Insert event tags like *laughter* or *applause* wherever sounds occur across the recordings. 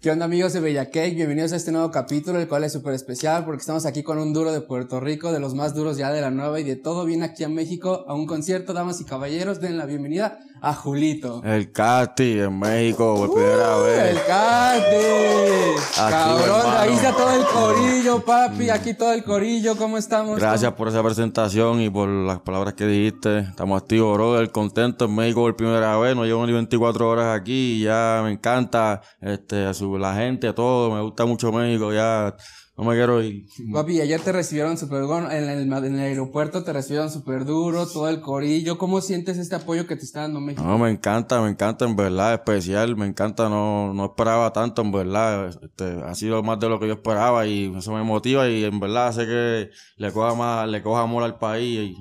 ¿Qué onda amigos de Bella Cake? Bienvenidos a este nuevo capítulo, el cual es súper especial porque estamos aquí con un duro de Puerto Rico, de los más duros ya de la nueva y de todo viene aquí a México a un concierto, damas y caballeros, den la bienvenida a Julito. El Cati en México por primera Uh, vez. El Cate. Cabrón, ahí está todo el corillo, papi, aquí todo el corillo, ¿cómo estamos? Gracias por esa presentación y por las palabras que dijiste. Estamos activos, brother, contentos en México por primera vez. No llevo ni 24 horas aquí ya me encanta este, a su- la gente, todo. Me gusta mucho México, ya no me quiero ir. Papi, ayer te recibieron súper bueno, en el, en el aeropuerto te recibieron súper duro, todo el corillo. ¿Cómo sientes este apoyo que te está dando México? No, me encanta, me encanta en verdad, especial, me encanta, no, no esperaba tanto en verdad, este, ha sido más de lo que yo esperaba y eso me motiva y en verdad hace que le coja más, le coja amor al país y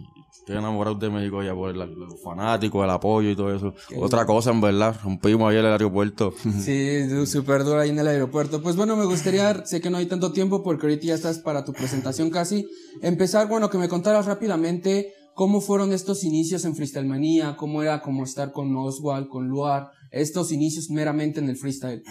estoy enamorado de México ya por el- los fanáticos, el apoyo y todo eso. Otra cosa en verdad, rompimos ayer el aeropuerto. *laughs* Sí, súper duro ahí en el aeropuerto. Pues bueno, me gustaría, sé que no hay tanto tiempo porque ahorita ya estás para tu presentación casi. Empezar, bueno, que me contaras rápidamente cómo fueron estos inicios en Freestyle Manía, cómo era como estar con Oswald, con Luar, estos inicios meramente en el freestyle.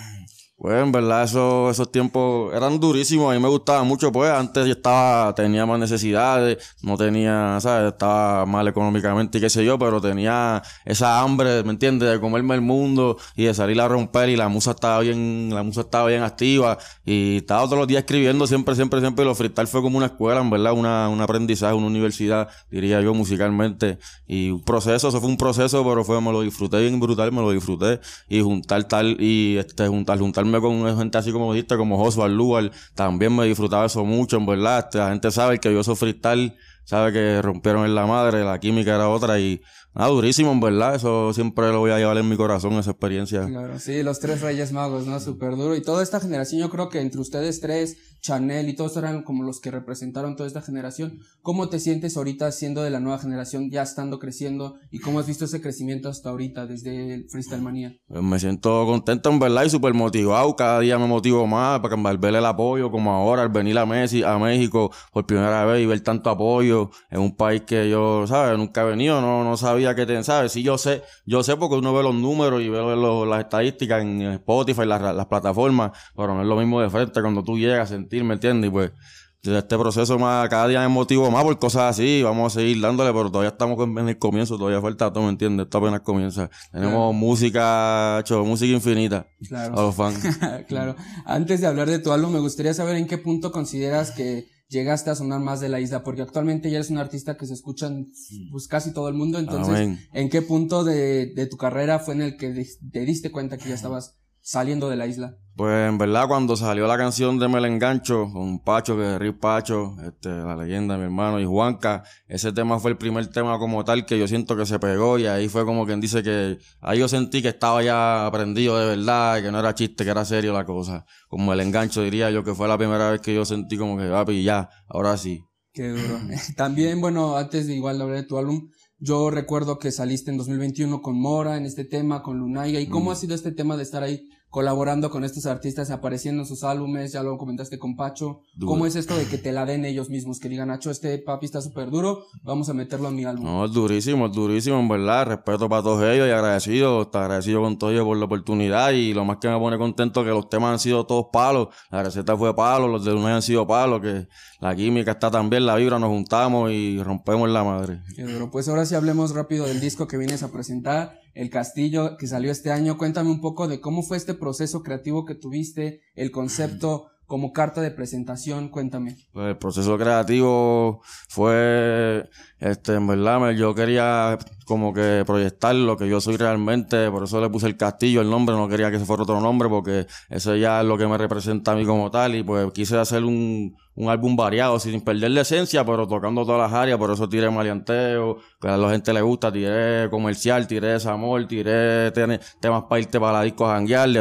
Pues en verdad eso, esos tiempos eran durísimos, a mí me gustaba mucho, pues antes yo estaba, tenía más necesidades, no tenía, ¿sabes? Estaba mal económicamente y qué sé yo, pero tenía esa hambre, ¿me entiendes? De comerme el mundo y de salir a romper y la musa estaba bien, la musa estaba bien activa y estaba todos los días escribiendo siempre, siempre, siempre y lo freestyle fue como una escuela, en verdad, una, un aprendizaje, una universidad, diría yo, musicalmente y un proceso, eso fue un proceso, pero fue, me lo disfruté bien brutal, me lo disfruté y juntar tal y este, juntar, con gente así como dijiste, como Oswald Lugar, también me disfrutaba eso mucho, en verdad. La gente sabe que yo soy freestyle, sabe que rompieron en la madre, la química era otra y nada, durísimo, en verdad. Eso siempre lo voy a llevar en mi corazón, esa experiencia. Claro, sí, los tres Reyes Magos, ¿no? Súper duro. Y toda esta generación, yo creo que entre ustedes tres, Chanel y todos eran como los que representaron toda esta generación. ¿Cómo te sientes ahorita siendo de la nueva generación, ya estando creciendo? ¿Y cómo has visto ese crecimiento hasta ahorita, desde el Freestyle Manía? Pues me siento contento en verdad y súper motivado. Cada día me motivo más para que- el apoyo, como ahora, al venir a, Messi, a México por primera vez y ver tanto apoyo en un país que yo, ¿sabes? Nunca he venido, no, no sabía que te, ¿sabes? Sí, yo sé, yo sé porque uno ve los números y ve los- las estadísticas en Spotify, las, las plataformas, pero no es lo mismo de frente cuando tú llegas a sentir, ¿me entiendes? Y pues, este proceso más, cada día me motivo más por cosas así, vamos a seguir dándole, pero todavía estamos en en el comienzo, todavía falta todo, ¿me entiendes? Esto apenas comienza. Tenemos música, hecho, música infinita Claro. a los fans. *laughs* claro. Antes de hablar de tu álbum, me gustaría saber en qué punto consideras que llegaste a sonar más de la isla, porque actualmente ya eres un artista que se escucha en pues, casi todo el mundo, entonces, Amén. ¿en qué punto de, de tu carrera fue en el que te diste cuenta que ya estabas saliendo de la isla? Pues en verdad cuando salió la canción de Me la engancho con Pacho, que es Rick Pacho, este, la leyenda, mi hermano, y Juanca, ese tema fue el primer tema como tal que yo siento que se pegó y ahí fue como quien dice que ahí yo sentí que estaba ya aprendido de verdad, que no era chiste, que era serio la cosa. Como el engancho diría yo que fue la primera vez que yo sentí como que, papi, ya, ahora sí. Qué duro. *laughs* También, bueno, antes de igual hablar de tu álbum, yo recuerdo que saliste en 2021 con Mora en este tema, con Lunaiga. ¿Y cómo ha sido este tema de estar ahí colaborando con estos artistas, apareciendo en sus álbumes? Ya lo comentaste con Pacho. Duro. ¿Cómo es esto de que te la den ellos mismos? Que digan, Nacho, este papi está súper duro, vamos a meterlo en mi álbum. No, es durísimo, es durísimo, en verdad. Respeto para todos ellos y agradecido, está agradecido con todos ellos por la oportunidad. Y lo más que me pone contento es que los temas han sido todos palos. La receta fue palo, los de Luna han sido palos, que la química está también, la vibra, nos juntamos y rompemos la madre. Qué duro. Pues ahora sí hablemos rápido del disco que vienes a presentar, El Castillo, que salió este año. Cuéntame un poco de cómo fue este proceso creativo que tuviste, el concepto como carta de presentación, cuéntame. Pues el proceso creativo fue, este, en verdad, yo quería como que proyectar lo que yo soy realmente, por eso le puse el castillo, el nombre, no quería que se fuera otro nombre, porque eso ya es lo que me representa a mí como tal, y pues quise hacer un, un álbum variado, sin perder la esencia, pero tocando todas las áreas, por eso tiré maleanteo, que a la gente le gusta, tiré comercial, tiré desamor, tiré temas para irte para la disco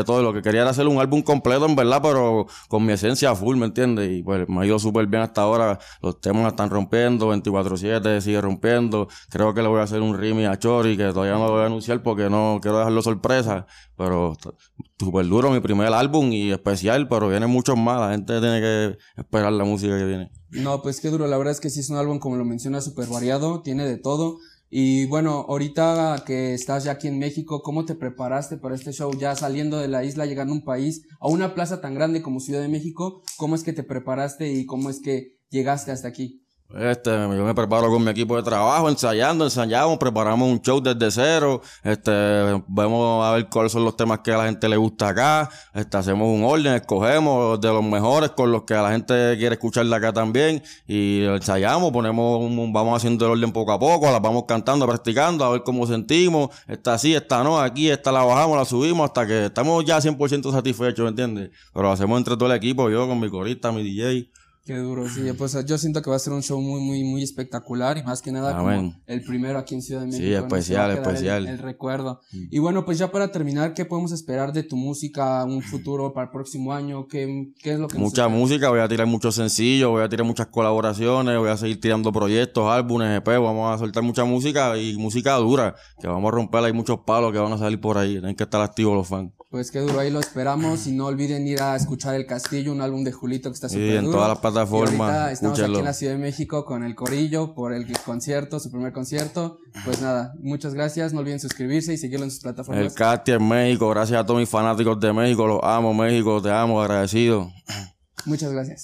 todo, lo que quería era hacer un álbum completo, en verdad, pero con mi esencia full, ¿me entiendes? Y pues me ha ido súper bien hasta ahora, los temas están rompiendo, 24-7 sigue rompiendo, creo que le voy a hacer un remix a Chori, que todavía no lo voy a anunciar porque no quiero dejarlo sorpresa, pero súper duro mi primer álbum y especial, pero vienen muchos más, la gente tiene que esperar la música que viene. No, pues qué duro, la verdad es que sí es un álbum, como lo mencionas, súper variado, tiene de todo. Y bueno, ahorita que estás ya aquí en México, ¿cómo te preparaste para este show? Ya saliendo de la isla, llegando a un país, a una plaza tan grande como Ciudad de México, ¿cómo es que te preparaste y cómo es que llegaste hasta aquí? Este, yo me preparo con mi equipo de trabajo, ensayando, ensayamos, preparamos un show desde cero, este, vemos a ver cuáles son los temas que a la gente le gusta acá, este, hacemos un orden, escogemos de los mejores con los que la gente quiere escuchar acá también, y ensayamos, ponemos, un, vamos haciendo el orden poco a poco, las vamos cantando, practicando, a ver cómo sentimos, esta así, esta no, aquí, esta la bajamos, la subimos, hasta que estamos ya 100% satisfechos, ¿me entiendes? Pero lo hacemos entre todo el equipo, yo con mi corista, mi DJ, Qué duro, sí. Pues yo siento que va a ser un show muy, muy, muy espectacular y más que nada como el primero aquí en Ciudad de México. Sí, especial, especial. El, recuerdo. Mm. Y bueno, pues ya para terminar, ¿qué podemos esperar de tu música, un futuro para el próximo año? ¿Qué, qué es lo que Mucha música, voy a tirar muchos sencillos, voy a tirar muchas colaboraciones, voy a seguir tirando proyectos, álbumes, EP, vamos a soltar mucha música y música dura, que vamos a romper, hay muchos palos que van a salir por ahí, tienen que estar activos los fans. Pues qué duro, ahí lo esperamos y no olviden ir a escuchar El Castillo, un álbum de Julito que está súper Sí, en todas las plataformas. estamos aquí en la Ciudad de México con el Corillo por el concierto, su primer concierto. Pues nada, muchas gracias, no olviden suscribirse y seguirlo en sus plataformas. El Casti en México, gracias a todos mis fanáticos de México, los amo México, te amo, agradecido. Muchas gracias.